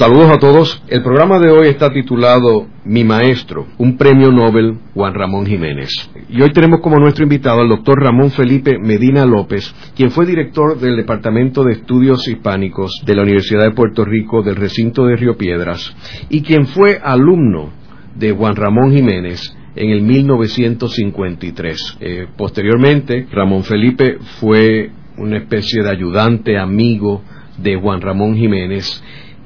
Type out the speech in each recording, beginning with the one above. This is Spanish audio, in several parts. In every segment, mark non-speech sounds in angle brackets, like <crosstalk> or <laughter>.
Saludos a todos. El programa de hoy está titulado Mi Maestro, un premio Nobel Juan Ramón Jiménez. Y hoy tenemos como nuestro invitado al doctor Ramón Felipe Medina López, quien fue director del Departamento de Estudios Hispánicos de la Universidad de Puerto Rico del recinto de Río Piedras y quien fue alumno de Juan Ramón Jiménez en el 1953. Eh, posteriormente, Ramón Felipe fue una especie de ayudante, amigo de Juan Ramón Jiménez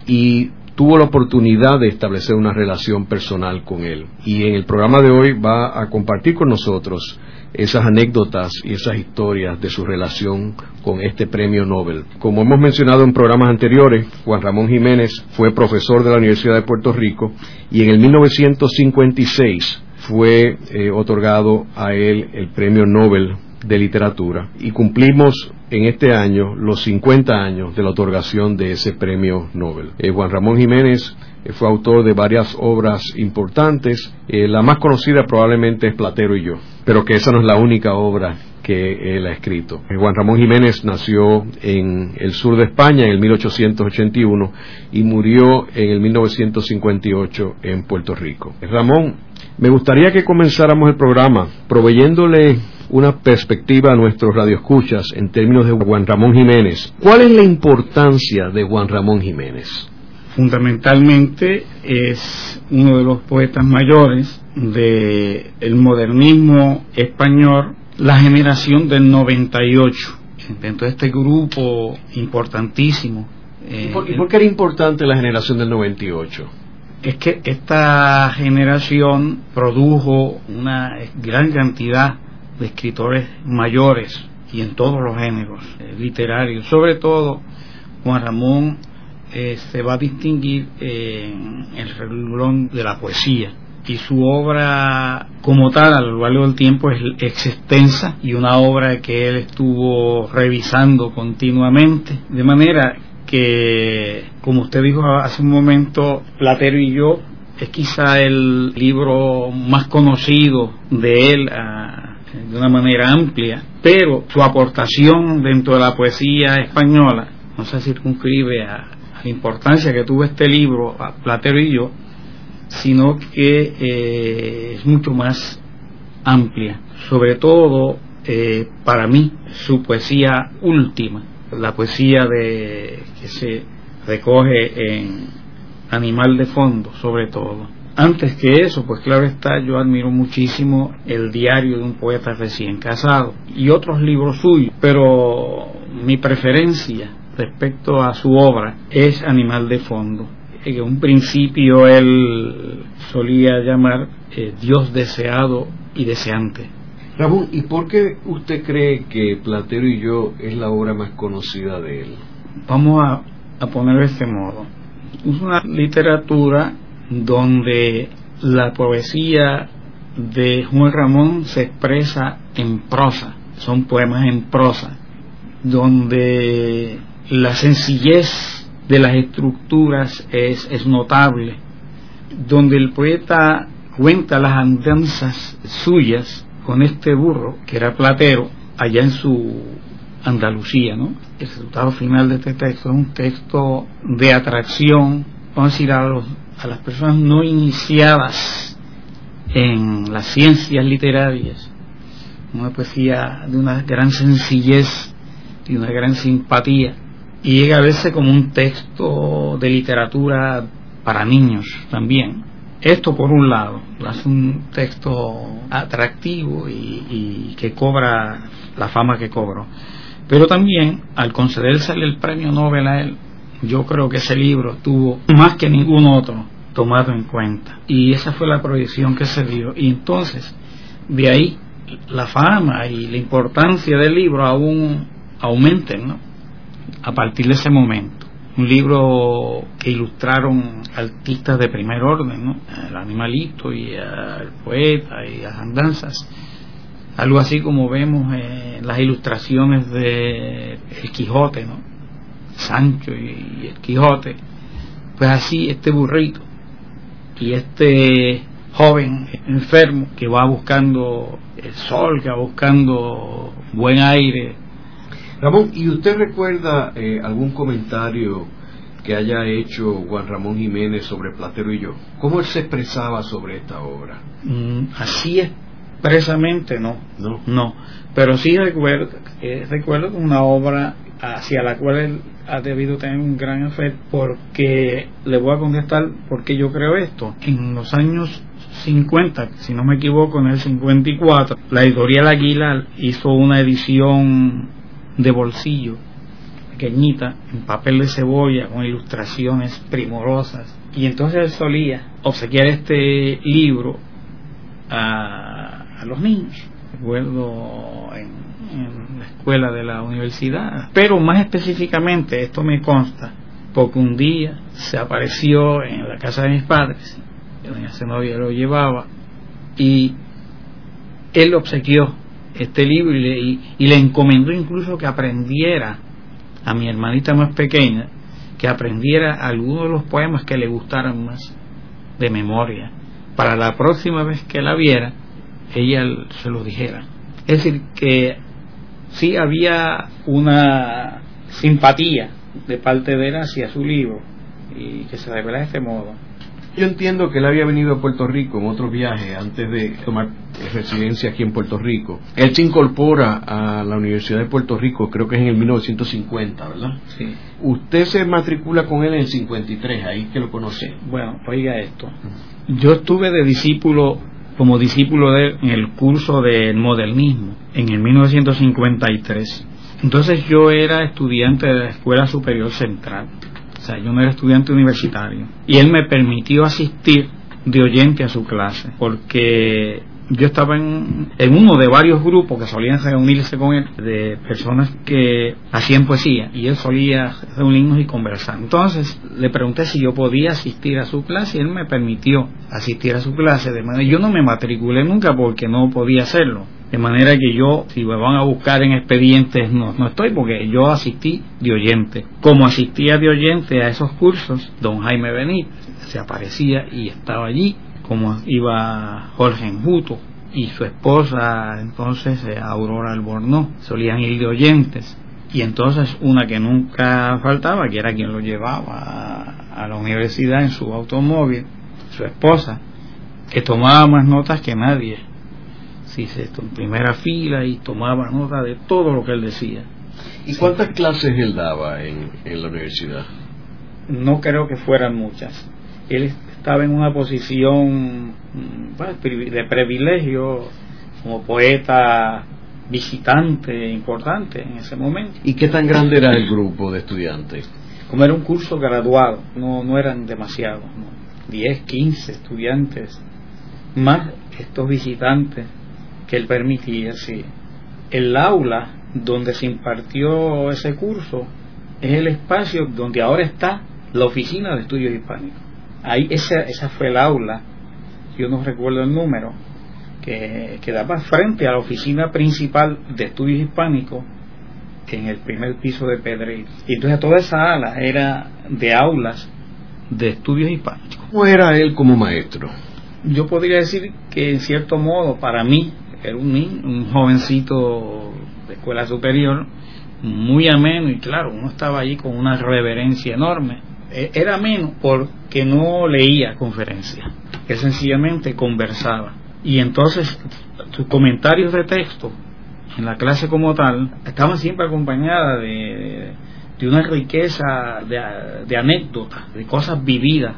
y tuvo la oportunidad de establecer una relación personal con él. Y en el programa de hoy va a compartir con nosotros esas anécdotas y esas historias de su relación con este premio Nobel. Como hemos mencionado en programas anteriores, Juan Ramón Jiménez fue profesor de la Universidad de Puerto Rico y en el 1956 fue eh, otorgado a él el premio Nobel de literatura y cumplimos en este año los 50 años de la otorgación de ese premio Nobel. Eh, Juan Ramón Jiménez eh, fue autor de varias obras importantes, eh, la más conocida probablemente es Platero y yo, pero que esa no es la única obra que él ha escrito. Juan Ramón Jiménez nació en el sur de España en el 1881 y murió en el 1958 en Puerto Rico. Ramón, me gustaría que comenzáramos el programa proveyéndole una perspectiva a nuestros radioescuchas en términos de Juan Ramón Jiménez. ¿Cuál es la importancia de Juan Ramón Jiménez? Fundamentalmente es uno de los poetas mayores del modernismo español, la generación del 98, dentro de este grupo importantísimo. ¿Y por, ¿Y por qué era importante la generación del 98? es que esta generación produjo una gran cantidad de escritores mayores y en todos los géneros eh, literarios. Sobre todo, Juan Ramón eh, se va a distinguir en el renglón de la poesía. Y su obra, como tal, a lo largo del tiempo, es, extensa y una obra que él estuvo revisando continuamente. De manera que, como usted dijo hace un momento, Platero y yo es quizá el libro más conocido de él a, de una manera amplia, pero su aportación dentro de la poesía española no se circunscribe a, la importancia que tuvo este libro, a Platero y yo, sino que eh, es mucho más amplia. Sobre todo, eh, para mí, su poesía última, la poesía de, que se recoge en Animal de Fondo, sobre todo. Antes que eso, pues claro está, yo admiro muchísimo el diario de un poeta recién casado y otros libros suyos, pero mi preferencia respecto a su obra es Animal de Fondo. En un principio él solía llamar eh, Dios deseado y deseante. Ramón, ¿y por qué usted cree que Platero y yo es la obra más conocida de él? Vamos a, a ponerlo de este modo. Es una literatura donde la poesía de Juan Ramón se expresa en prosa, son poemas en prosa, donde la sencillez de las estructuras es, es notable, donde el poeta cuenta las andanzas suyas con este burro, que era platero, allá en su Andalucía, ¿no? El resultado final de este texto es un texto de atracción, vamos a decir, a los a las personas no iniciadas en las ciencias literarias, una poesía de una gran sencillez y una gran simpatía, y llega a verse como un texto de literatura para niños también. Esto por un lado, es un texto atractivo y, que cobra la fama que cobró. Pero también, al concedersele el premio Nobel a él, yo creo que ese libro tuvo más que ningún otro tomado en cuenta. Y esa fue la proyección que se dio. Y entonces, de ahí, la fama y la importancia del libro aún aumenten, ¿no? A partir de ese momento. Un libro que ilustraron artistas de primer orden, ¿no? El animalito y el poeta y las andanzas. Algo así como vemos en las ilustraciones de El Quijote, ¿no? Sancho y, el Quijote, pues así este burrito y este joven enfermo que va buscando el sol, que va buscando buen aire. Ramón, ¿y usted recuerda eh, algún comentario que haya hecho Juan Ramón Jiménez sobre Platero y yo? ¿Cómo él se expresaba sobre esta obra? Mm, así expresamente no, no, no, pero sí recuerdo, eh, recuerdo una obra hacia la cual él ha debido tener un gran efecto porque le voy a contestar por qué yo creo esto. En los años 50, si no me equivoco, en el 54, la editorial Aguilar hizo una edición de bolsillo pequeñita, en papel de cebolla, con ilustraciones primorosas. Y entonces él solía obsequiar este libro a, a los niños. Recuerdo en la escuela de la universidad. Pero más específicamente, esto me consta, porque un día se apareció en la casa de mis padres, doña Zenobia lo llevaba, y él obsequió este libro y le, y le encomendó incluso que aprendiera a mi hermanita más pequeña, que aprendiera algunos de los poemas que le gustaran más de memoria, para la próxima vez que la viera, ella se lo dijera. Es decir, que sí había una simpatía de parte de él hacia su libro y que se revela de este modo. Yo entiendo que él había venido a Puerto Rico en otro viaje antes de tomar residencia aquí en Puerto Rico. Él se incorpora a la Universidad de Puerto Rico, creo que es en el 1950, ¿verdad? Sí. Usted se matricula con él en el 53, ahí que lo conoce. Bueno, oiga esto. Yo estuve de discípulo como discípulo de él en el curso del modernismo en el 1953. Entonces yo era estudiante de la Escuela Superior Central, o sea, yo no era estudiante universitario. Y él me permitió asistir de oyente a su clase, porque yo estaba en, uno de varios grupos que solían reunirse con él, de personas que hacían poesía, y él solía reunirnos y conversar. Entonces le pregunté si yo podía asistir a su clase y él me permitió asistir a su clase. De manera yo no me matriculé nunca porque no podía hacerlo. De manera que yo, si me van a buscar en expedientes, no, no estoy porque yo asistí de oyente. Como asistía de oyente a esos cursos, don Jaime Benítez se aparecía y estaba allí como iba Jorge Enjuto y su esposa entonces eh, Aurora Albornoz solían ir de oyentes. Y entonces una que nunca faltaba que era quien lo llevaba a, la universidad en su automóvil su esposa que tomaba más notas que nadie. Sí, en primera fila y tomaba nota de todo lo que él decía. ¿y cuántas clases él daba en, en la universidad? no creo que fueran muchas. Él estaba en una posición mm, de privilegio como poeta visitante importante en ese momento. ¿Y qué tan grande era el grupo de estudiantes? Como era un curso graduado, no, no eran demasiados, 10, 15 estudiantes, más estos visitantes que él permitía, sí. El aula donde se impartió ese curso es el espacio donde ahora está la Oficina de Estudios Hispánicos ahí esa, esa fue el aula, yo no recuerdo el número, que, que daba frente a la oficina principal de estudios hispánicos en el primer piso de Pedreira. Y entonces toda esa ala era de aulas de estudios hispánicos. ¿Cómo era él como maestro? Yo podría decir que en cierto modo para mí era un, un jovencito de escuela superior, muy ameno y claro, uno estaba allí con una reverencia enorme era menos porque no leía conferencias, que sencillamente conversaba. Y entonces sus comentarios de texto en la clase como tal estaban siempre acompañadas de, de una riqueza de, de anécdotas, de cosas vividas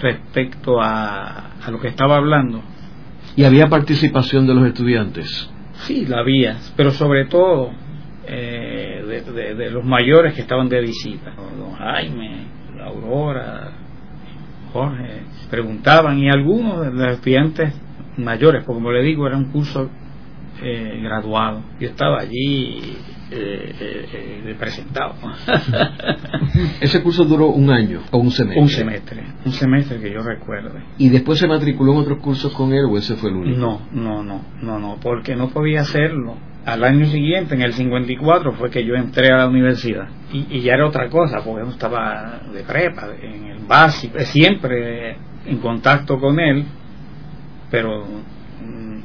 respecto a, a lo que estaba hablando. ¿Y había participación de los estudiantes? Sí, la había, pero sobre todo eh, de, los mayores que estaban de visita, don Jaime, Aurora, Jorge, preguntaban y algunos de los estudiantes mayores, porque como le digo, era un curso eh, graduado. Yo estaba allí eh, eh, presentado. <laughs> ¿Ese curso duró un año o un semestre? Un semestre, un semestre que yo recuerde. ¿Y después se matriculó en otros cursos con él o ese fue el único? No, no, no, no, no, porque no podía hacerlo al año siguiente, en el 54, fue que yo entré a la universidad. Y, ya era otra cosa, porque no estaba de prepa, en el básico, siempre en contacto con él, pero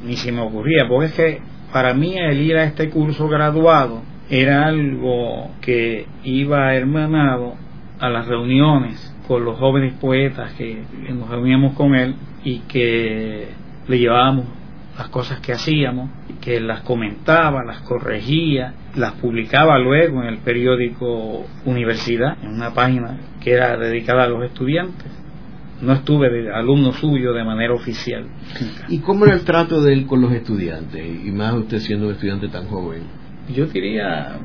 ni se me ocurría, porque es que para mí el ir a este curso graduado era algo que iba hermanado a las reuniones con los jóvenes poetas que nos reuníamos con él y que le llevábamos las cosas que hacíamos, que las comentaba, las corregía, las publicaba luego en el periódico Universidad, en una página que era dedicada a los estudiantes. No estuve de alumno suyo de manera oficial. ¿Y cómo era el trato de él con los estudiantes? Y más usted siendo un estudiante tan joven. Yo diría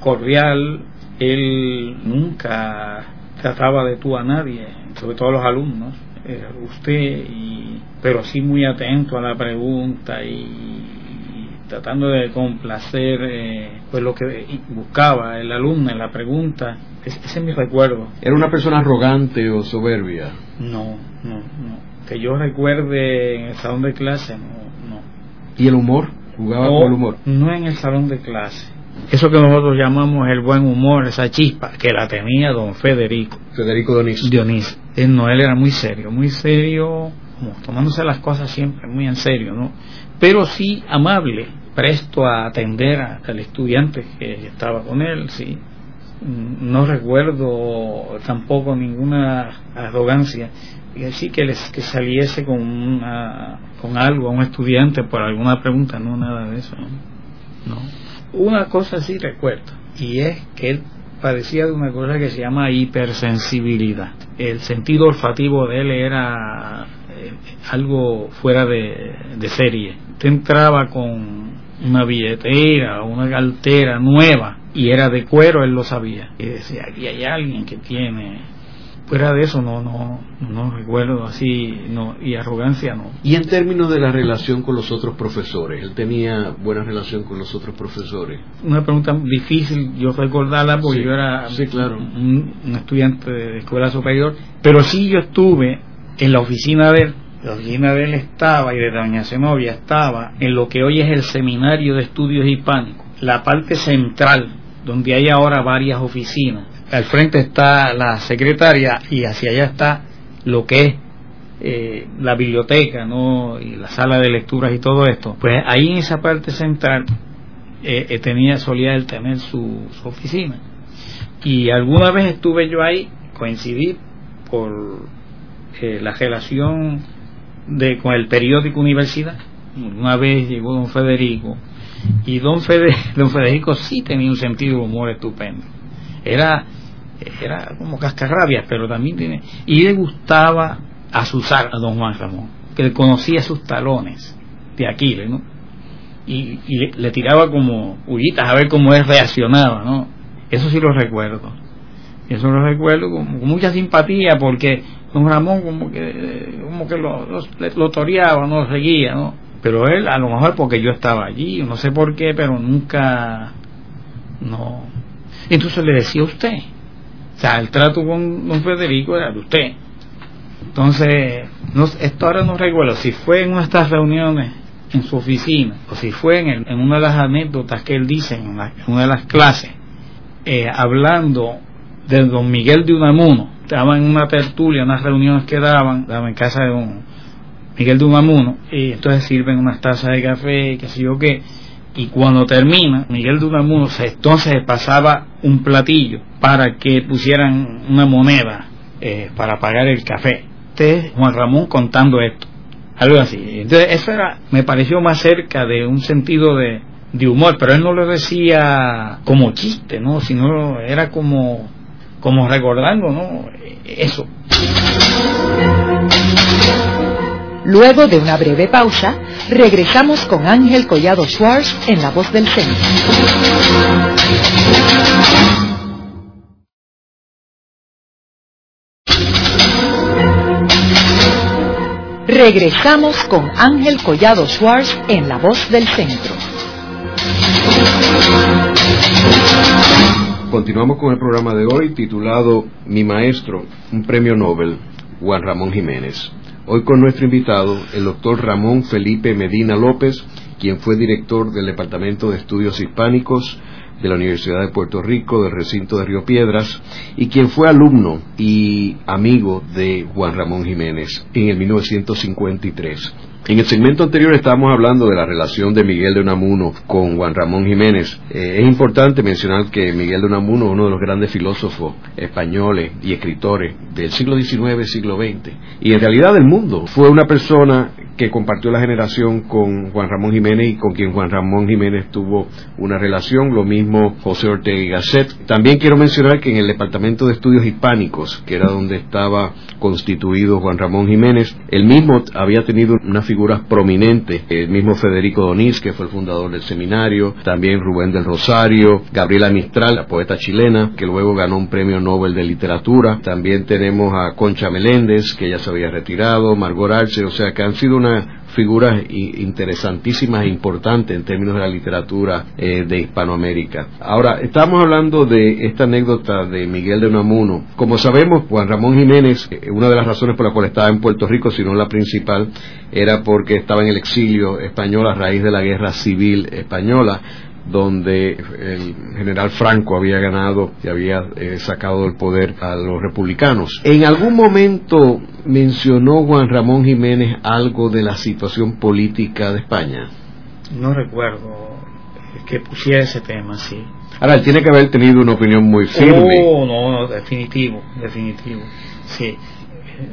cordial, él nunca trataba de tú a nadie, sobre todo a los alumnos, eh, usted, y, pero sí muy atento a la pregunta y, tratando de complacer eh, pues lo que buscaba el alumno en la pregunta. Ese, es mi recuerdo. ¿Era una persona arrogante o soberbia? No, no, no. Que yo recuerde en el salón de clase, no. no. ¿Y el humor? ¿Jugaba con el humor? No en el salón de clase eso que nosotros llamamos el buen humor, esa chispa, que la tenía don Federico. Federico Dionisio. Dionisio. Él no, él era muy serio, muy serio, como tomándose las cosas siempre muy en serio, ¿no? Pero sí amable, presto a atender al estudiante que estaba con él, sí. No recuerdo tampoco ninguna arrogancia y así que, les, que saliese con, una, con algo a un estudiante por alguna pregunta, no, nada de eso. ¿no? Una cosa sí recuerdo, y es que él padecía de una cosa que se llama hipersensibilidad. El sentido olfativo de él era eh, algo fuera de, serie. Usted entraba con una billetera una galtera nueva y era de cuero, él lo sabía. Y decía, aquí hay alguien que tiene fuera de eso no no no recuerdo así no y arrogancia no. Y en términos de la relación con los otros profesores él tenía buena relación con los otros profesores. Una pregunta difícil yo recordarla porque yo era claro. un, estudiante de escuela superior pero sí yo estuve en la oficina de él la oficina de él estaba y de doña Zenobia estaba en lo que hoy es el seminario de estudios hispánicos la parte central donde hay ahora varias oficinas al frente está la secretaria y hacia allá está lo que es eh, la biblioteca ¿no? y la sala de lecturas y todo esto, pues ahí en esa parte central eh, eh, tenía, solía él tener su, oficina. Y alguna vez estuve yo ahí, coincidí por la relación de, con el periódico Universidad. Una vez llegó don Federico y don, <laughs> don Federico sí tenía un sentido de humor estupendo. Era era como cascarrabias, pero también tiene... Y le gustaba asusar a don Juan Ramón, que le conocía sus talones de Aquiles, ¿no? Y, le, tiraba como hullitas a ver cómo él reaccionaba, ¿no? Eso sí lo recuerdo. Eso lo recuerdo con, mucha simpatía porque don Ramón como que, como que lo, lo, lo toreaba, no lo seguía, ¿no? Pero él, a lo mejor porque yo estaba allí, no sé por qué, pero nunca, no. Entonces le decía a usted, o sea, el trato con don Federico era de usted. Entonces, esto ahora no recuerdo si fue en una de estas reuniones en su oficina o si fue en, en una de las anécdotas que él dice en, una de las clases, eh, hablando de don Miguel de Unamuno. Estaba en una tertulia, unas reuniones que daban, daban en casa de don Miguel de Unamuno, y entonces sirven unas tazas de café, qué sé yo qué y cuando termina, Miguel de Unamuno entonces pasaba un platillo para que pusieran una moneda eh, para pagar el café. Este Juan Ramón contando esto, algo así. Entonces eso era, me pareció más cerca de un sentido de, de humor, pero él no lo decía como chiste, ¿no? Sino era como, como recordando, ¿no? Eso. Luego de una breve pausa, regresamos con Ángel Collado Schwartz en La Voz del Centro. Regresamos con Ángel Collado Schwartz en La Voz del Centro. Continuamos con el programa de hoy titulado Mi Maestro, un premio Nobel, Juan Ramón Jiménez. Hoy con nuestro invitado, el doctor Ramón Felipe Medina López, quien fue director del Departamento de Estudios Hispánicos de la Universidad de Puerto Rico, del recinto de Río Piedras, y quien fue alumno y amigo de Juan Ramón Jiménez en el 1953. En el segmento anterior estábamos hablando de la relación de Miguel de Unamuno con Juan Ramón Jiménez. Eh, es importante mencionar que Miguel de Unamuno es uno de los grandes filósofos españoles y escritores del siglo XIX, siglo XX, y en realidad del mundo. Fue una persona que compartió la generación con Juan Ramón Jiménez y con quien Juan Ramón Jiménez tuvo una relación, lo mismo José Ortega y Gasset. También quiero mencionar que en el Departamento de Estudios Hispánicos, que era donde estaba constituido Juan Ramón Jiménez, él mismo había tenido una figuras prominentes, el mismo Federico Donís, que fue el fundador del seminario, también Rubén del Rosario, Gabriela Mistral, la poeta chilena, que luego ganó un premio Nobel de Literatura, también tenemos a Concha Meléndez, que ya se había retirado, Margot Arce, o sea que han sido una figuras interesantísimas e importantes en términos de la literatura eh, de Hispanoamérica. Ahora, estamos hablando de esta anécdota de Miguel de Unamuno. Como sabemos, Juan Ramón Jiménez, eh, una de las razones por las cuales estaba en Puerto Rico, si no la principal, era porque estaba en el exilio español a raíz de la guerra civil española donde el general Franco había ganado y había eh, sacado del poder a los republicanos. En algún momento mencionó Juan Ramón Jiménez algo de la situación política de España. No recuerdo que pusiera ese tema, sí. Ahora, él tiene que haber tenido una opinión muy firme. Oh, no, no, definitivo, definitivo. Sí.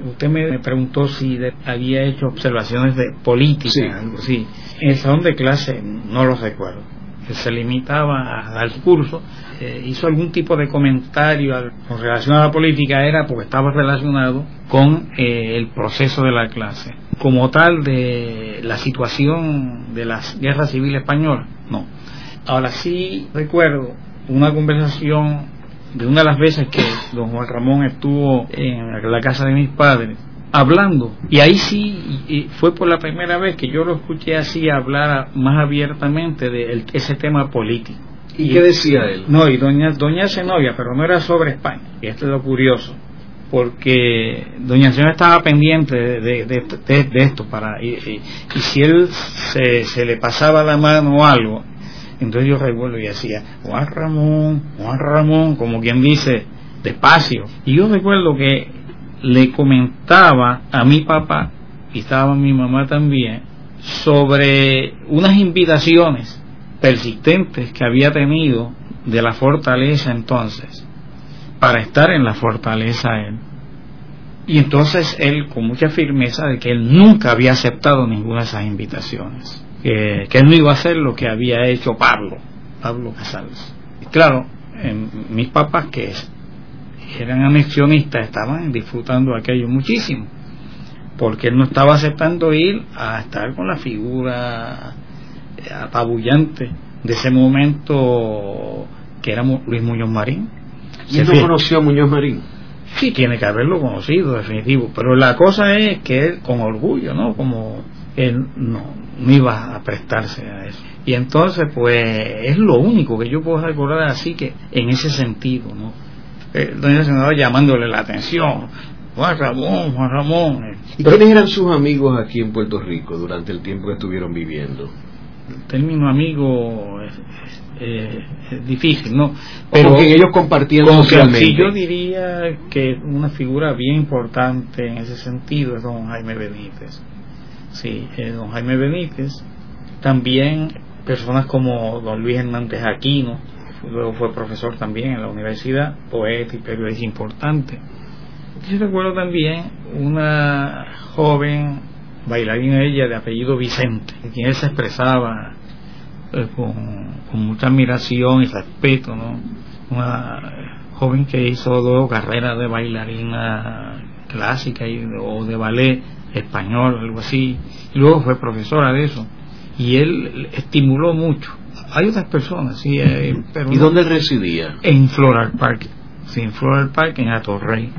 Usted me preguntó si había hecho observaciones de política, sí. algo así. En el salón de clase no lo recuerdo que se limitaba al curso, eh, hizo algún tipo de comentario con relación a la política, era porque estaba relacionado con eh, el proceso de la clase. Como tal, de la situación de la guerra civil española, no. Ahora sí recuerdo una conversación de una de las veces que don Juan Ramón estuvo en la casa de mis padres hablando. Y ahí sí fue por la primera vez que yo lo escuché así hablar más abiertamente de ese tema político. ¿Y, qué decía él? No, y doña, doña Zenobia, pero no era sobre España. Y esto es lo curioso. Porque doña Zenobia estaba pendiente de, de, esto. para y, si él se, se le pasaba la mano o algo, entonces yo recuerdo y decía, Juan Ramón, Juan Ramón, como quien dice, despacio. Y yo recuerdo que le comentaba a mi papá, y estaba mi mamá también, sobre unas invitaciones persistentes que había tenido de la fortaleza entonces, para estar en la fortaleza él. Y entonces él, con mucha firmeza, de que él nunca había aceptado ninguna de esas invitaciones, que, él no iba a hacer lo que había hecho Pablo, Pablo Casals. Claro, en, mis papás, que eran anexionistas, estaban disfrutando aquello muchísimo, porque él no estaba aceptando ir a estar con la figura apabullante de ese momento que era Luis Muñoz Marín. ¿Y no conoció a Muñoz Marín? Sí, tiene que haberlo conocido, definitivo, pero la cosa es que él, con orgullo, ¿no? Como él no, no iba a prestarse a eso. Y entonces, pues, es lo único que yo puedo recordar así que en ese sentido, ¿no? Eh, doña Senadora llamándole la atención. Juan Ramón, Juan Ramón. ¿Y quiénes eran sus amigos aquí en Puerto Rico durante el tiempo que estuvieron viviendo? El término amigo es, eh, es difícil, ¿no? Pero que ellos compartían socialmente. Sí, yo diría que una figura bien importante en ese sentido es don Jaime Benítez. Sí, eh, don Jaime Benítez. También personas como don Luis Hernández Aquino, luego fue profesor también en la universidad, poeta y periodista importante. Yo recuerdo también una joven bailarina ella de apellido Vicente, quien él se expresaba eh, con, mucha admiración y respeto, ¿no? Una joven que hizo dos carreras de bailarina clásica y, o de ballet español, algo así, y luego fue profesora de eso. Y él estimuló mucho hay otras personas, sí. Eh, pero ¿Y dónde residía? En Floral Park, sí, en Floral Park, en Atorrey.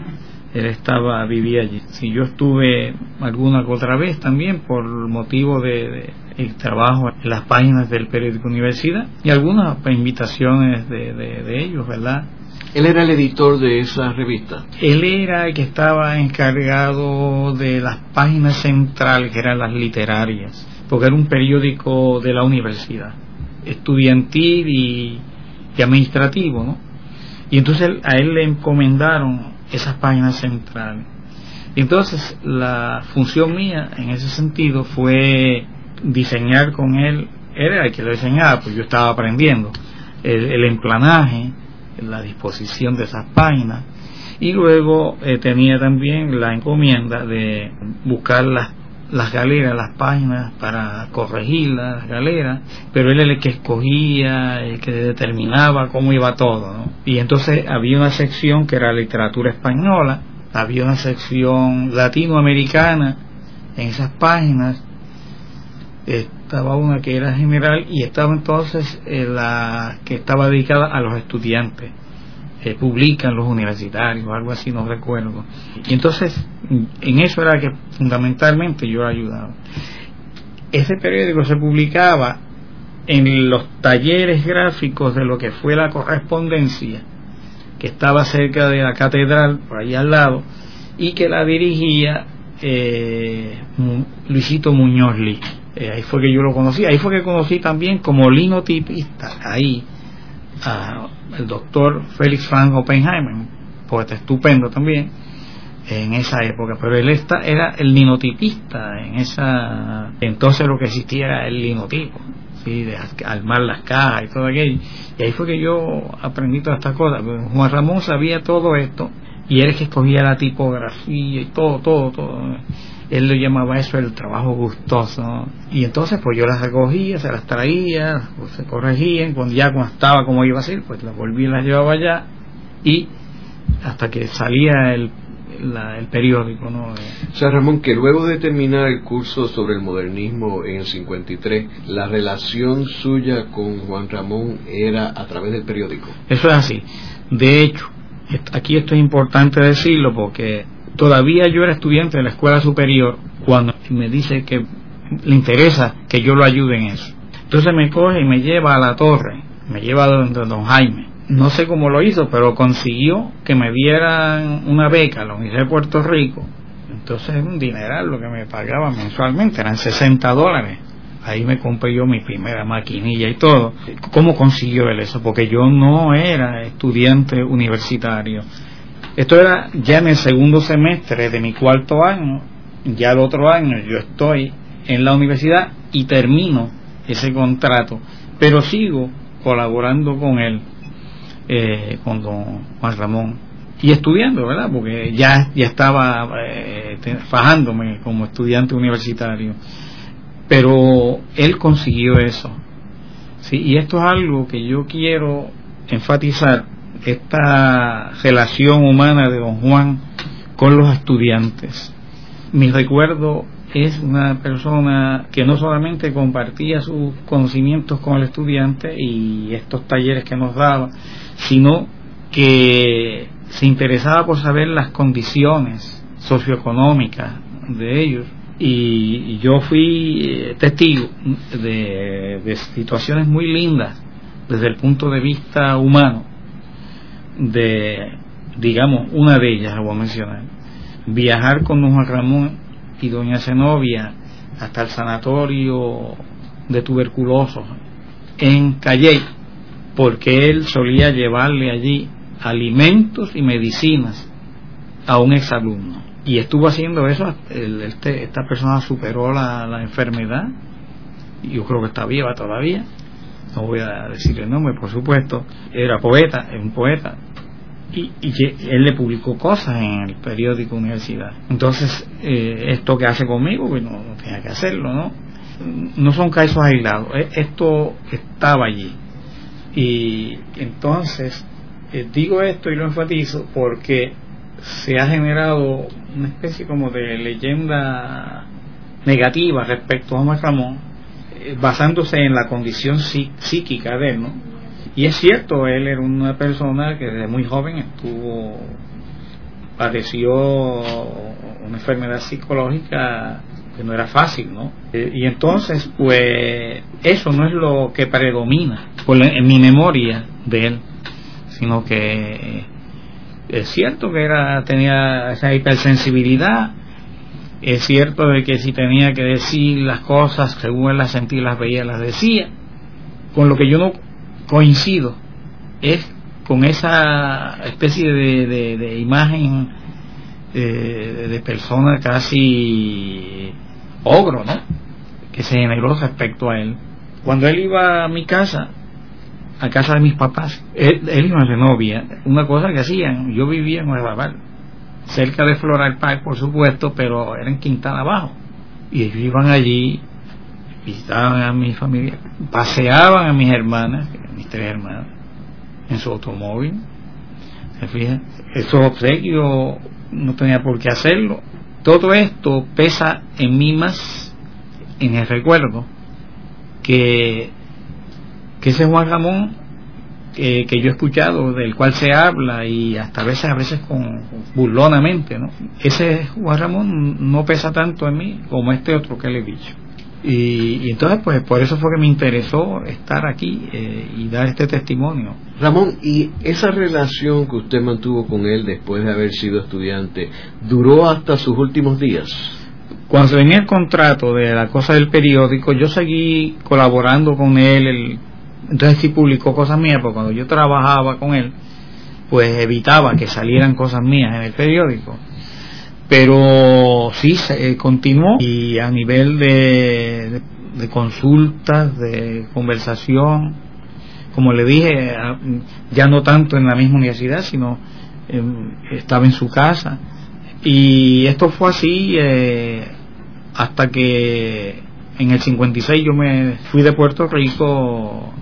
Él estaba, vivía allí. Sí, yo estuve alguna otra vez también por motivo de, el trabajo en las páginas del periódico Universidad y algunas invitaciones de, de ellos, ¿verdad? ¿Él era el editor de esa revista? Él era el que estaba encargado de las páginas centrales, que eran las literarias porque era un periódico de la universidad, estudiantil y, administrativo, ¿no? Y entonces a él le encomendaron esas páginas centrales. Entonces la función mía en ese sentido fue diseñar con él, era el que lo diseñaba, pues yo estaba aprendiendo, el, el emplanaje, la disposición de esas páginas, y luego eh, tenía también la encomienda de buscar las, las galeras, las páginas para corregir las galeras, pero él era el que escogía, el que determinaba cómo iba todo. ¿no? Y entonces había una sección que era literatura española, había una sección latinoamericana en esas páginas, estaba una que era general y estaba entonces eh, la que estaba dedicada a los estudiantes que publican los universitarios, algo así, no recuerdo. Y entonces, en eso era que fundamentalmente yo ayudaba. Ese periódico se publicaba en los talleres gráficos de lo que fue la correspondencia, que estaba cerca de la catedral, por ahí al lado, y que la dirigía eh, Luisito Muñoz Lee. Eh, ahí fue que yo lo conocí, ahí fue que conocí también como linotipista, ahí, el doctor Félix Frank Oppenheimer, poeta estupendo también, en esa época, pero él está, era el linotipista en esa, entonces lo que existía era el linotipo, ¿sí? armar las cajas y todo aquello, y ahí fue que yo aprendí todas estas cosas, Juan Ramón sabía todo esto, y él que escogía la tipografía y todo, todo, todo, él lo llamaba eso el trabajo gustoso y entonces pues yo las recogía se las traía pues, se corregían cuando ya cuando estaba como iba a ser pues las volvía y las llevaba allá y hasta que salía el, el periódico ¿no? o sea Ramón que luego de terminar el curso sobre el modernismo en el 53 la relación suya con Juan Ramón era a través del periódico eso es así. De hecho aquí esto es importante decirlo porque Todavía yo era estudiante de la escuela superior cuando me dice que le interesa que yo lo ayude en eso. Entonces me coge y me lleva a la torre, me lleva a donde don Jaime. No sé cómo lo hizo, pero consiguió que me dieran una beca a la Universidad de Puerto Rico. Entonces es un dineral lo que me pagaba mensualmente, eran 60 dólares. Ahí me compré yo mi primera maquinilla y todo. ¿Cómo consiguió él eso? Porque yo no era estudiante universitario esto era ya en el segundo semestre de mi cuarto año, ya el otro año yo estoy en la universidad y termino ese contrato, pero sigo colaborando con él, eh, con don Juan Ramón, y estudiando, ¿verdad? Porque ya, ya estaba eh, fajándome como estudiante universitario. Pero él consiguió eso. ¿sí? Y esto es algo que yo quiero enfatizar esta relación humana de don Juan con los estudiantes. Mi recuerdo es una persona que no solamente compartía sus conocimientos con el estudiante y estos talleres que nos daba, sino que se interesaba por saber las condiciones socioeconómicas de ellos. Y yo fui eh, testigo de, de situaciones muy lindas desde el punto de vista humano de, digamos, una de ellas, voy a mencionar, viajar con don Juan Ramón y doña Zenobia hasta el sanatorio de tuberculosos en Calley, porque él solía llevarle allí alimentos y medicinas a un exalumno. Y estuvo haciendo eso, este, esta persona superó la, la enfermedad, yo creo que está viva todavía, no voy a decir el nombre, por supuesto, era poeta, es un poeta, y, y, él le publicó cosas en el periódico Universidad. Entonces, eh, esto que hace conmigo, pues no, tenía que hacerlo, ¿no? No son casos aislados, e, esto estaba allí. Y entonces, eh, digo esto y lo enfatizo porque se ha generado una especie como de leyenda negativa respecto a Juan Ramón, eh, basándose en la condición psíquica de él, ¿no? Y es cierto, él era una persona que desde muy joven estuvo, padeció una enfermedad psicológica que no era fácil, ¿no? Eh, y entonces, pues, eso no es lo que predomina en mi memoria de él, sino que es cierto que era tenía esa hipersensibilidad Es cierto de que si tenía que decir las cosas según él las sentía, las veía, las decía. Con lo que yo no coincido es con esa especie de, imagen eh, de persona casi ogro, ¿no? Que se generó respecto a él. Cuando él iba a mi casa, a casa de mis papás, él, iba de novia, una cosa que hacían, yo vivía en Nueva cerca de Floral Park, por supuesto, pero era en Quintana Abajo. Y ellos iban allí, visitaban a mi familia, paseaban a mis hermanas, mis tres hermanas, en su automóvil. ¿Se fijan? Esos obsequios no tenía por qué hacerlo. Todo esto pesa en mí más en el recuerdo que, que ese Juan Ramón que yo he escuchado, del cual se habla y hasta a veces, a veces con burlonamente, ¿no? Ese Juan Ramón no pesa tanto en mí como este otro que le he dicho. Y, entonces, pues por eso fue que me interesó estar aquí eh, y dar este testimonio. Ramón, ¿y esa relación que usted mantuvo con él después de haber sido estudiante duró hasta sus últimos días? Cuando se venía el contrato de la cosa del periódico, yo seguí colaborando con él. entonces sí publicó cosas mías, porque cuando yo trabajaba con él, pues evitaba que salieran cosas mías en el periódico pero sí eh, continuó y a nivel de, consultas, de conversación, como le dije, ya no tanto en la misma universidad, sino estaba en su casa. Y esto fue así eh, hasta que en el 56 yo me fui de Puerto Rico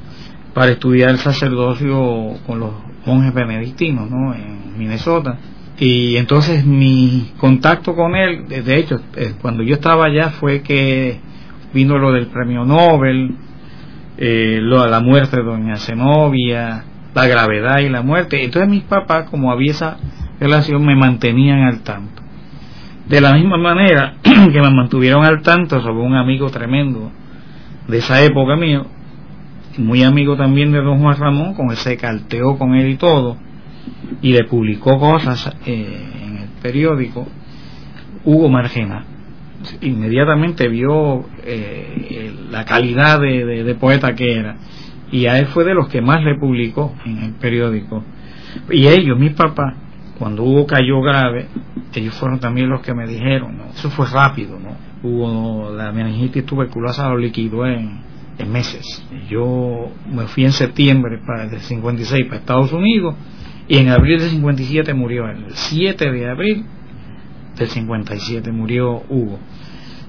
para estudiar el sacerdocio con los monjes benedictinos ¿no? en Minnesota y entonces mi contacto con él, de hecho, eh, cuando yo estaba allá fue que vino lo del premio Nobel, eh, lo de la muerte de doña Zenobia, la gravedad y la muerte. Entonces mis papás, como había esa relación, me mantenían al tanto. De la misma manera <clears throat> que me mantuvieron al tanto sobre un amigo tremendo de esa época mío, muy amigo también de don Juan Ramón, con él se carteó con él y todo, y le publicó cosas eh, en el periódico, Hugo Margena. Inmediatamente vio eh, la calidad de, poeta que era y a él fue de los que más le publicó en el periódico. Y ellos, mis papás, cuando Hugo cayó grave, ellos fueron también los que me dijeron, eso fue rápido, ¿no? Hugo, la meningitis tuberculosa lo liquidó en, en meses. Yo me fui en septiembre para, de 56 para Estados Unidos y en abril del 57 murió El 7 de abril del 57 murió Hugo.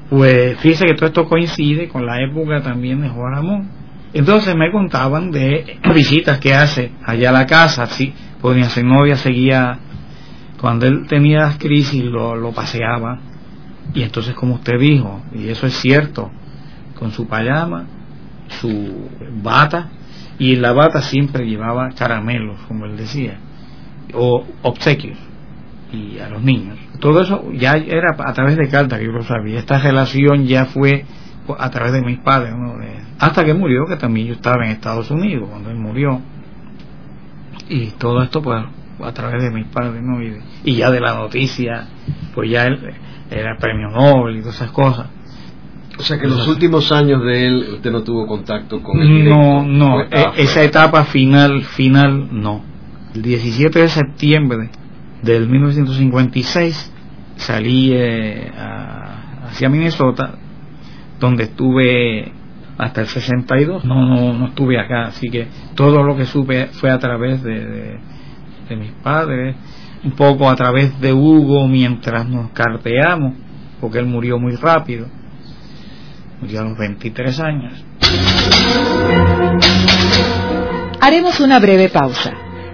Pues fíjese que todo esto coincide con la época también de Juan Ramón. Entonces me contaban de <clears throat> visitas que hace allá a la casa, sí, pues mi novia seguía, cuando él tenía las crisis lo, lo paseaba, y entonces como usted dijo, y eso es cierto, con su payama, su bata, y en la bata siempre llevaba caramelos, como él decía o obsequios y a los niños. Todo eso ya era a través de cartas que yo lo sabía. Esta relación ya fue a través de mis padres, hasta que murió, que también yo estaba en Estados Unidos cuando él murió. Y todo esto pues a través de mis padres, ¿no? Y, ya de la noticia, pues ya él era premio Nobel y todas esas cosas. O sea que en los últimos años de él usted no tuvo contacto con él. No, no, e, esa etapa final, final, no el 17 de septiembre del 1956 salí eh, hacia Minnesota, donde estuve hasta el 62. No, no, no estuve acá, así que todo lo que supe fue a través de, de, mis padres, un poco a través de Hugo mientras nos carteamos, porque él murió muy rápido, murió a los 23 años. Haremos una breve pausa.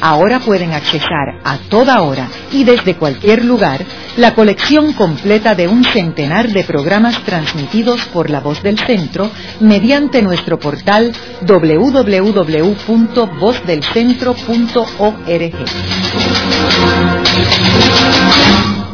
Ahora pueden accesar a toda hora y desde cualquier lugar la colección completa de un centenar de programas transmitidos por la voz del centro mediante nuestro portal www.vozdelcentro.org.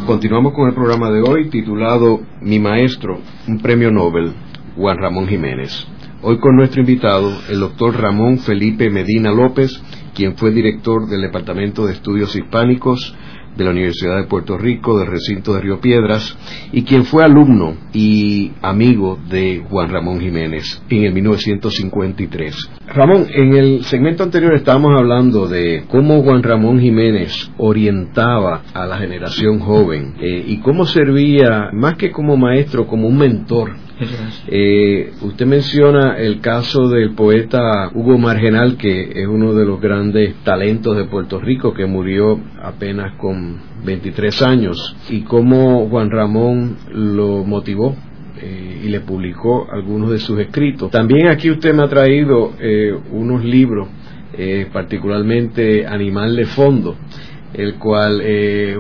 Continuamos con el programa de hoy titulado Mi Maestro, un premio Nobel, Juan Ramón Jiménez. Hoy con nuestro invitado, el doctor Ramón Felipe Medina López, quien fue director del Departamento de Estudios Hispánicos de la Universidad de Puerto Rico, del recinto de Río Piedras, y quien fue alumno y amigo de Juan Ramón Jiménez en el 1953. Ramón, en el segmento anterior estábamos hablando de cómo Juan Ramón Jiménez orientaba a la generación joven eh, y cómo servía, más que como maestro, como un mentor eh, usted menciona el caso del poeta Hugo Margenal, que es uno de los grandes talentos de Puerto Rico, que murió apenas con 23 años, y cómo Juan Ramón lo motivó eh, y le publicó algunos de sus escritos. También aquí usted me ha traído eh, unos libros, particularmente Animal de Fondo, el cual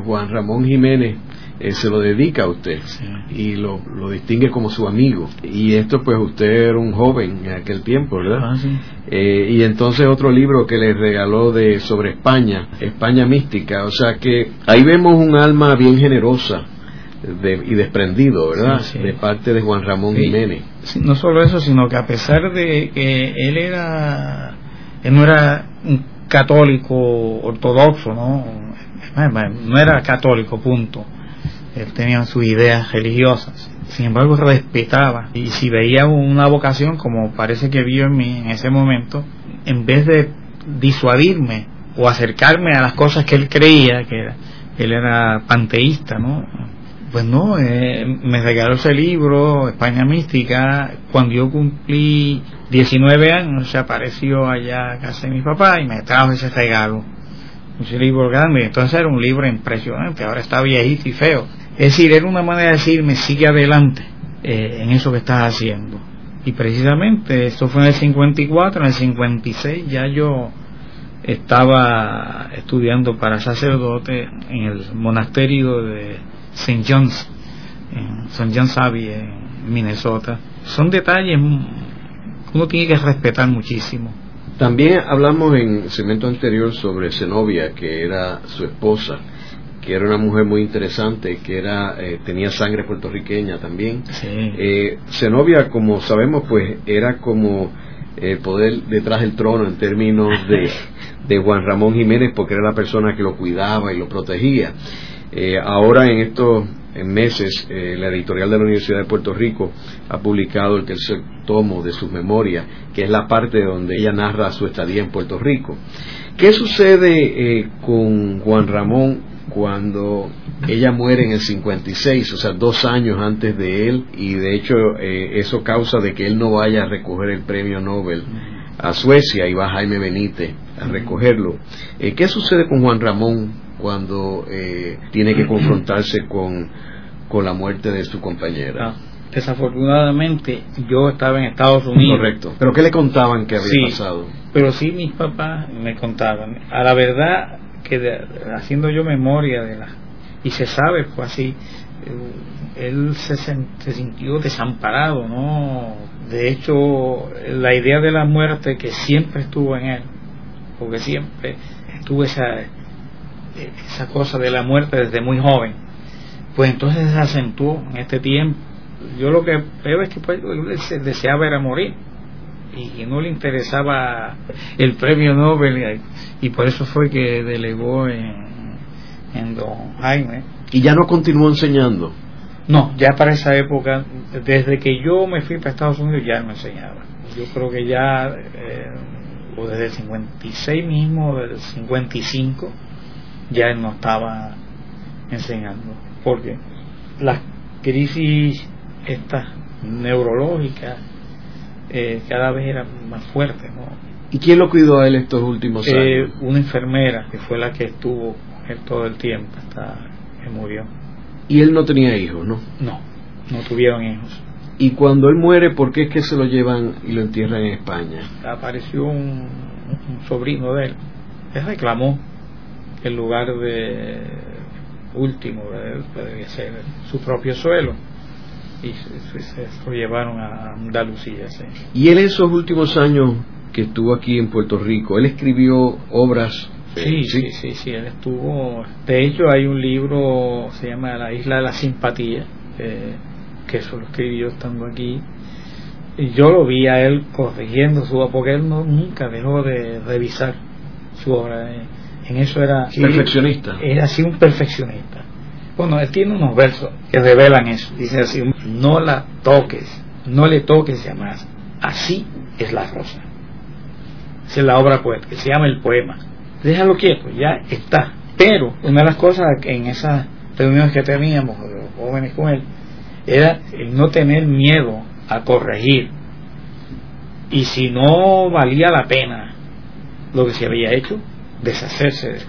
Juan Ramón Jiménez eh, se lo dedica a usted y lo, lo, distingue como su amigo. Y esto pues usted era un joven en aquel tiempo, ¿verdad? Ah, eh, y entonces otro libro que le regaló de sobre España, España mística, o sea que ahí vemos un alma bien generosa. y desprendido, ¿verdad? De parte de Juan Ramón Jiménez. no solo eso, sino que a pesar de que él era, él no era un católico ortodoxo, ¿no? No era católico, punto él tenía sus ideas religiosas. Sin embargo, respetaba. Y si veía una vocación, como parece que vio en mí en ese momento, en vez de disuadirme o acercarme a las cosas que él creía, que él era panteísta, ¿no? Pues no, eh, me regaló ese libro, España Mística, cuando yo cumplí 19 años, se apareció allá a casa de mi papá y me trajo ese regalo. Ese libro grande, entonces era un libro impresionante, ahora está viejito y feo es decir, era una manera de decirme, sigue adelante eh, en eso que estás haciendo. Y precisamente esto fue en el 54, en el 56 ya yo estaba estudiando para sacerdote en el monasterio de St. John's, en St. John's Abbey, en Minnesota. Son detalles que uno tiene que respetar muchísimo. También hablamos en el segmento anterior sobre Zenobia, que era su esposa que era una mujer muy interesante, que era eh, tenía sangre puertorriqueña también. Eh, Zenobia, como sabemos, pues era como el poder detrás del trono en términos de, <laughs> de Juan Ramón Jiménez, porque era la persona que lo cuidaba y lo protegía. Eh, ahora en estos meses, la editorial de la Universidad de Puerto Rico ha publicado el tercer tomo de sus memorias, que es la parte donde ella narra su estadía en Puerto Rico. ¿Qué sucede con Juan Ramón cuando ella muere en el 56, o sea, dos años antes de él, y de hecho eh, eso causa de que él no vaya a recoger el premio Nobel a Suecia y va Jaime Benítez a recogerlo. Eh, ¿Qué sucede con Juan Ramón cuando eh, tiene que confrontarse con, con la muerte de su compañera? Ah, desafortunadamente yo estaba en Estados Unidos. Correcto. ¿Pero qué le contaban que había pasado? Pero sí mis papás me contaban. A la verdad que haciendo yo memoria de la y se sabe fue así él se, se, sintió desamparado no de hecho la idea de la muerte que siempre estuvo en él porque siempre tuvo esa esa cosa de la muerte desde muy joven pues entonces se acentuó en este tiempo. Yo lo que veo es que pues, él deseaba era morir y, no le interesaba el premio Nobel y, por eso fue que delegó en, en don Jaime. ¿Y ya no continuó enseñando? No, ya para esa época, desde que yo me fui para Estados Unidos ya no enseñaba. Yo creo que ya, eh, o desde el 56 mismo, desde el 55, ya no estaba enseñando. Porque las crisis estas neurológicas eh, cada vez era más fuerte. ¿no? ¿Y quién lo cuidó a él estos últimos eh, años? una enfermera que fue la que estuvo él todo el tiempo hasta que murió. ¿Y él no tenía hijos, no? No, no tuvieron hijos. ¿Y cuando él muere, por qué es que se lo llevan y lo entierran en España? Apareció un, sobrino de él, él reclamó el lugar de último debía ser su propio suelo y se, lo llevaron a Andalucía. Y él en esos últimos años que estuvo aquí en Puerto Rico, él escribió obras. Sí, sí, sí, sí, él estuvo. De hecho, hay un libro, se llama La Isla de la Simpatía, que eso lo escribió estando aquí. Y yo lo vi a él corrigiendo su obra, porque él no, nunca dejó de revisar su obra. En eso era. Perfeccionista. Era así un perfeccionista. Bueno, él tiene unos versos que revelan eso. Dice así: No la toques, no le toques ya más. Así es la rosa. Esa es la obra poética, se llama el poema. Déjalo quieto, ya está. Pero una de las cosas en esas reuniones que teníamos, los jóvenes con él, era el no tener miedo a corregir. Y si no valía la pena lo que se había hecho, deshacerse de eso.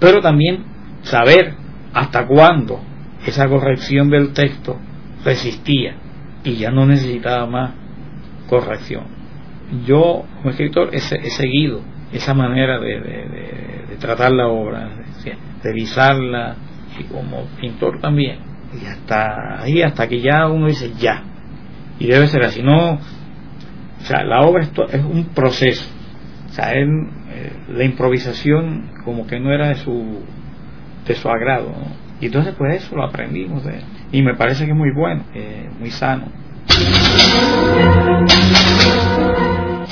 Pero también saber hasta cuándo esa corrección del texto resistía y ya no necesitaba más corrección. Yo, como escritor, he, seguido esa manera de, tratar la obra, de revisarla, y como pintor también. Y hasta ahí, hasta que ya uno dice ya. Y debe ser así. No, o sea, la obra es un proceso. O sea, eh, la improvisación como que no era de su, de su agrado. Y entonces pues eso lo aprendimos de Y me parece que es muy bueno, eh, muy sano.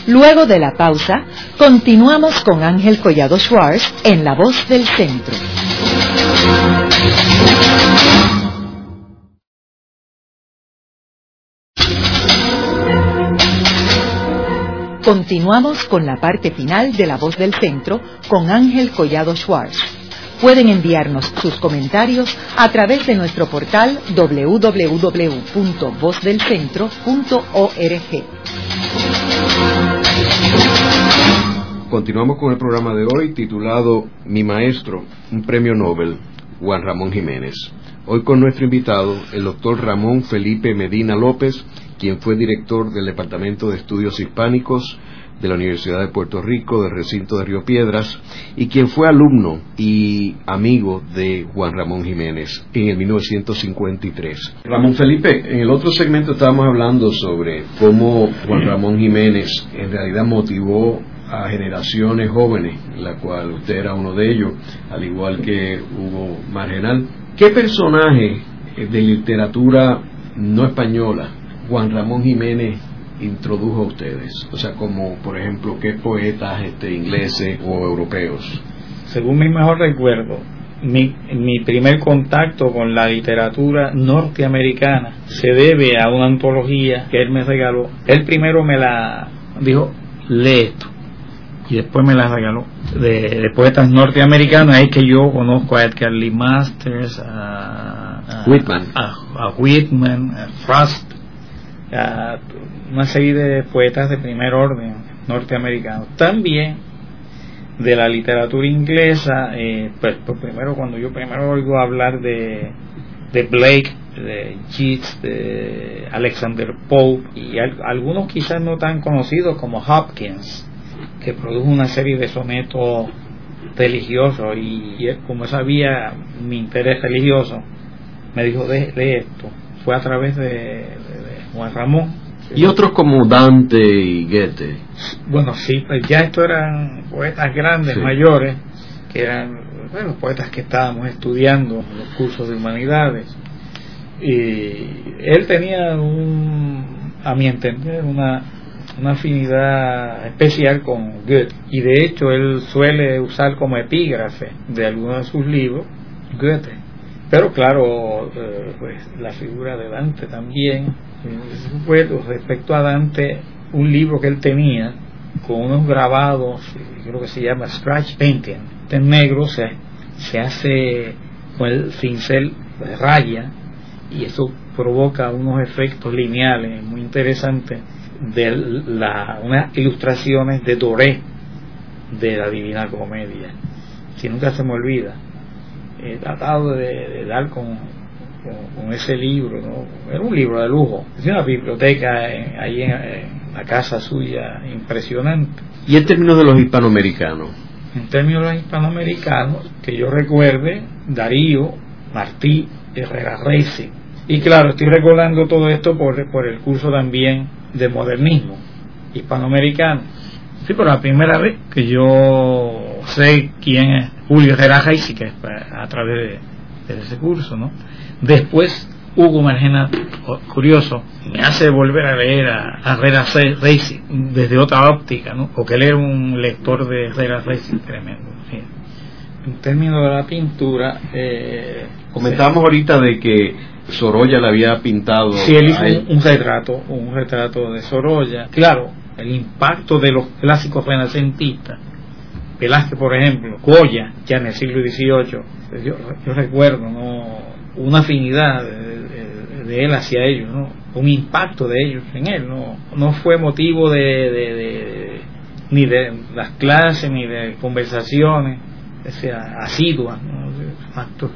Luego de la pausa, continuamos con Ángel Collado Schwartz en La Voz del Centro. Continuamos con la parte final de La Voz del Centro con Ángel Collado Schwartz. Pueden enviarnos sus comentarios a través de nuestro portal www.vozdelcentro.org. Continuamos con el programa de hoy titulado Mi Maestro, un premio Nobel, Juan Ramón Jiménez. Hoy con nuestro invitado, el doctor Ramón Felipe Medina López, quien fue director del Departamento de Estudios Hispánicos de la Universidad de Puerto Rico, del recinto de Río Piedras, y quien fue alumno y amigo de Juan Ramón Jiménez en el 1953. Ramón Felipe, en el otro segmento estábamos hablando sobre cómo Juan Ramón Jiménez en realidad motivó a generaciones jóvenes, la cual usted era uno de ellos, al igual que Hugo Margenal. ¿Qué personaje de literatura no española Juan Ramón Jiménez introdujo a ustedes? O sea, como por ejemplo, ¿qué poetas este, ingleses o europeos? Según mi mejor recuerdo, mi, mi primer contacto con la literatura norteamericana se debe a una antología que él me regaló. Él primero me la dijo, lee esto. Y después me la regaló. De, poetas norteamericanos es que yo conozco a Edgar Lee Masters, a, Whitman, a, a Whitman, a Frost, una serie de poetas de primer orden norteamericanos. También de la literatura inglesa, eh, pues, pues, primero cuando yo primero oigo hablar de, de Blake, de Yeats, de Alexander Pope y algunos quizás no tan conocidos como Hopkins, que produjo una serie de sonetos religiosos y, como sabía mi interés religioso, me dijo de, de esto. Fue a través de, Juan Ramón. Y otros como Dante y Goethe. Bueno, sí, pues ya estos eran poetas grandes, mayores, que eran, bueno, poetas que estábamos estudiando en los cursos de humanidades. Y él tenía, un, a mi entender, una, una afinidad especial con Goethe. Y de hecho él suele usar como epígrafe de algunos de sus libros Goethe. Pero claro, eh, pues la figura de Dante también fue respecto a Dante un libro que él tenía con unos grabados, creo que se llama scratch painting, en negro se, se hace con el cincel de raya y eso provoca unos efectos lineales muy interesantes de la, unas ilustraciones de Doré de la Divina Comedia. Si nunca se me olvida, he tratado de dar con con, ese libro, ¿no? Era un libro de lujo. Es una biblioteca ahí en, la casa suya impresionante. Y en términos de los hispanoamericanos, en términos hispanoamericanos, que yo recuerde, Darío, Martí, Herrera Racing. Y claro, estoy recordando todo esto por, por el curso también de modernismo hispanoamericano. Sí, por la primera vez que yo sé quién es Julio Herrera Racing, que es a través de, de ese curso, ¿no? Después Hugo Margena, curioso, me hace volver a leer a, Herrera Racing desde otra óptica, ¿no? Porque él era un lector de Herrera Racing tremendo. En términos de la pintura, eh, comentábamos ahorita de que Sorolla le había pintado. Sí, él hizo un, retrato, un retrato de Sorolla. Claro, el impacto de los clásicos renacentistas. Velázquez, por ejemplo, Goya, ya en el siglo XVIII. Yo, yo recuerdo, ¿no? una afinidad de, él hacia ellos, ¿no? un impacto de ellos en él, no, no fue motivo de, ni de las clases ni de conversaciones sea, asiduas, ¿no?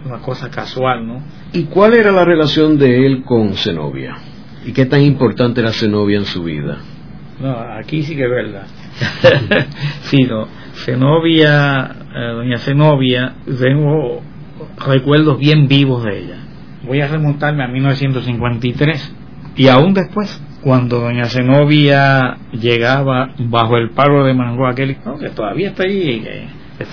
una cosa casual. ¿no? ¿Y cuál era la relación de él con Zenobia? ¿Y qué tan importante era Zenobia en su vida? No, aquí sí que es verdad. <laughs> sí, no. Zenobia, eh, doña Zenobia, tengo recuerdos bien vivos de ella. Voy a remontarme a 1953 y aún después, cuando doña Zenobia llegaba bajo el palo de Mango aquel que todavía está ahí,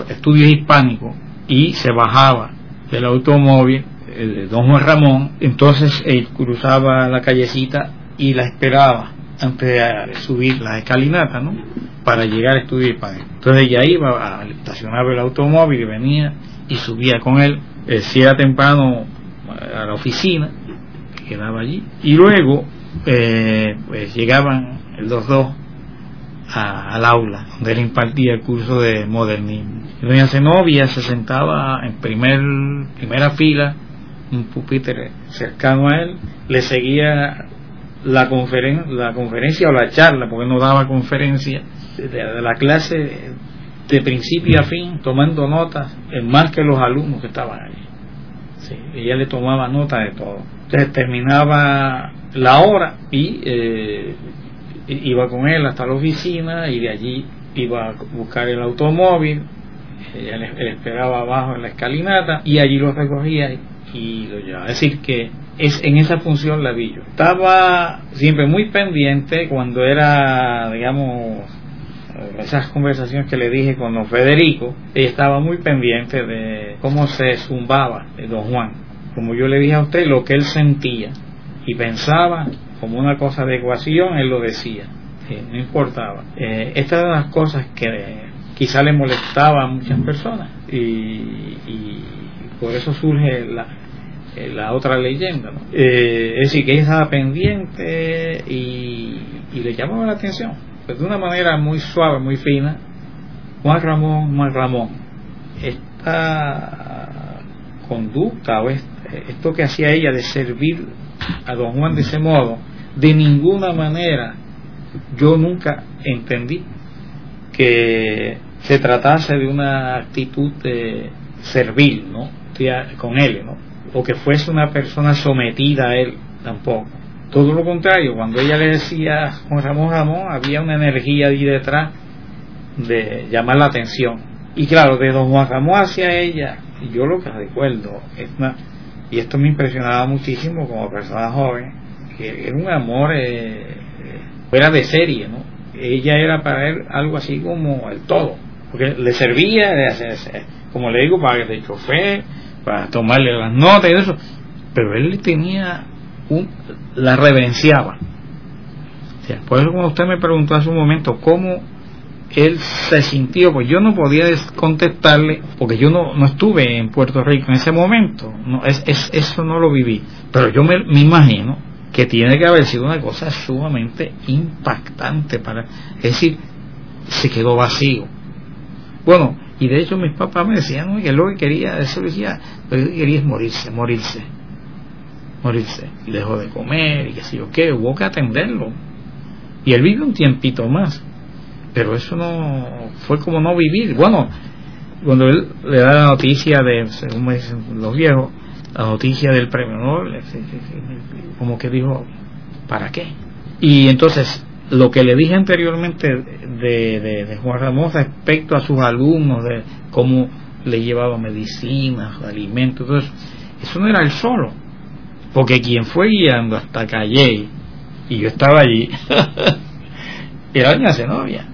estudios hispánicos, y se bajaba del automóvil de don Juan Ramón, entonces él cruzaba la callecita y la esperaba antes de subir la escalinata, ¿no? Para llegar a estudiar hispánico. Entonces ella iba, a estacionar el automóvil y venía y subía con él, eh, si era temprano a la oficina, quedaba allí, y luego eh, pues llegaban los dos al aula, donde él impartía el curso de modernismo. Doña Zenobia se sentaba en primer, primera fila, un pupitre cercano a él, le seguía la, conferen la conferencia o la charla, porque no daba conferencia, de la clase de principio a fin tomando notas más que los alumnos que estaban allí. Sí, ella le tomaba nota de todo. Entonces terminaba la hora y eh, iba con él hasta la oficina y de allí iba a buscar el automóvil. Ella le, esperaba abajo en la escalinata y allí lo recogía y, lo llevaba. Es decir, que es en esa función la vi yo. Estaba siempre muy pendiente cuando era, digamos, esas conversaciones que le dije con don Federico, ella estaba muy pendiente de cómo se zumbaba don Juan. Como yo le dije a usted, lo que él sentía y pensaba como una cosa de ecuación, él lo decía, no importaba. Eh, eran las cosas que quizá le molestaba a muchas personas y, por eso surge la, eh, la otra leyenda. Eh, es decir, que ella estaba pendiente y, y le llamaba la atención pues, de una manera muy suave, muy fina, Juan Ramón, Juan Ramón, esta conducta o esto que hacía ella de servir a don Juan de ese modo, de ninguna manera yo nunca entendí que se tratase de una actitud de servil, ¿no? con él, ¿no? O que fuese una persona sometida a él tampoco. Todo lo contrario, cuando ella le decía Juan Ramón Ramón, había una energía ahí detrás de llamar la atención. Y claro, de don Juan Ramón hacia ella, yo lo que recuerdo, es y esto me impresionaba muchísimo como persona joven, que era un amor, eh, era de serie, ¿no? Ella era para él algo así como el todo, porque le servía, como le digo, para el chofer, para tomarle las notas y eso, pero él tenía la reverenciaba. por eso cuando usted me preguntó hace un momento cómo él se sintió, pues yo no podía contestarle porque yo no, no estuve en Puerto Rico en ese momento, no, es, eso no lo viví, pero yo me, imagino que tiene que haber sido una cosa sumamente impactante para, es decir, se quedó vacío. Bueno, y de hecho mis papás me decían que lo que quería, eso decía, lo que quería es morirse, morirse morirse. Y dejó de comer y que sé yo qué, hubo que atenderlo. Y él vive un tiempito más. Pero eso no fue como no vivir. Bueno, cuando él le da la noticia de, según me dicen los viejos, la noticia del premio Nobel, como que dijo, ¿para qué? Y entonces lo que le dije anteriormente de, Juan Ramón respecto a sus alumnos, de cómo le llevaba medicinas, alimentos, todo eso, eso no era él solo, porque quien fue guiando hasta Calle, y yo estaba allí, <laughs> era doña Zenobia.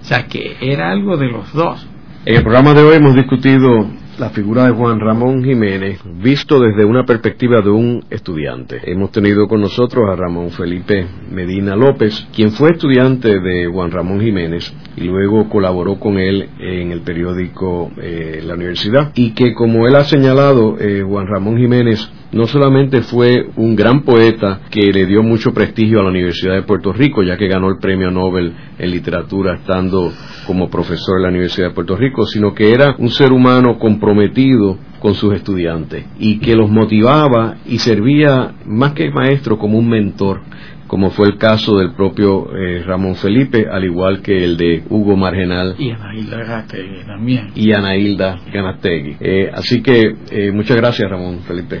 O sea que era algo de los dos. En el programa de hoy hemos discutido la figura de Juan Ramón Jiménez visto desde una perspectiva de un estudiante. Hemos tenido con nosotros a Ramón Felipe Medina López, quien fue estudiante de Juan Ramón Jiménez y luego colaboró con él en el periódico eh, La Universidad y que como él ha señalado, eh, Juan Ramón Jiménez no solamente fue un gran poeta que le dio mucho prestigio a la Universidad de Puerto Rico, ya que ganó el premio Nobel en literatura estando como profesor en la Universidad de Puerto Rico, sino que era un ser humano comprometido con sus estudiantes y que los motivaba y servía más que maestro como un mentor como fue el caso del propio eh, Ramón Felipe, al igual que el de Hugo Margenal. Y Anailda Ganastegui también. Y Anailda Ganastegui. Eh, así que eh, muchas gracias, Ramón Felipe.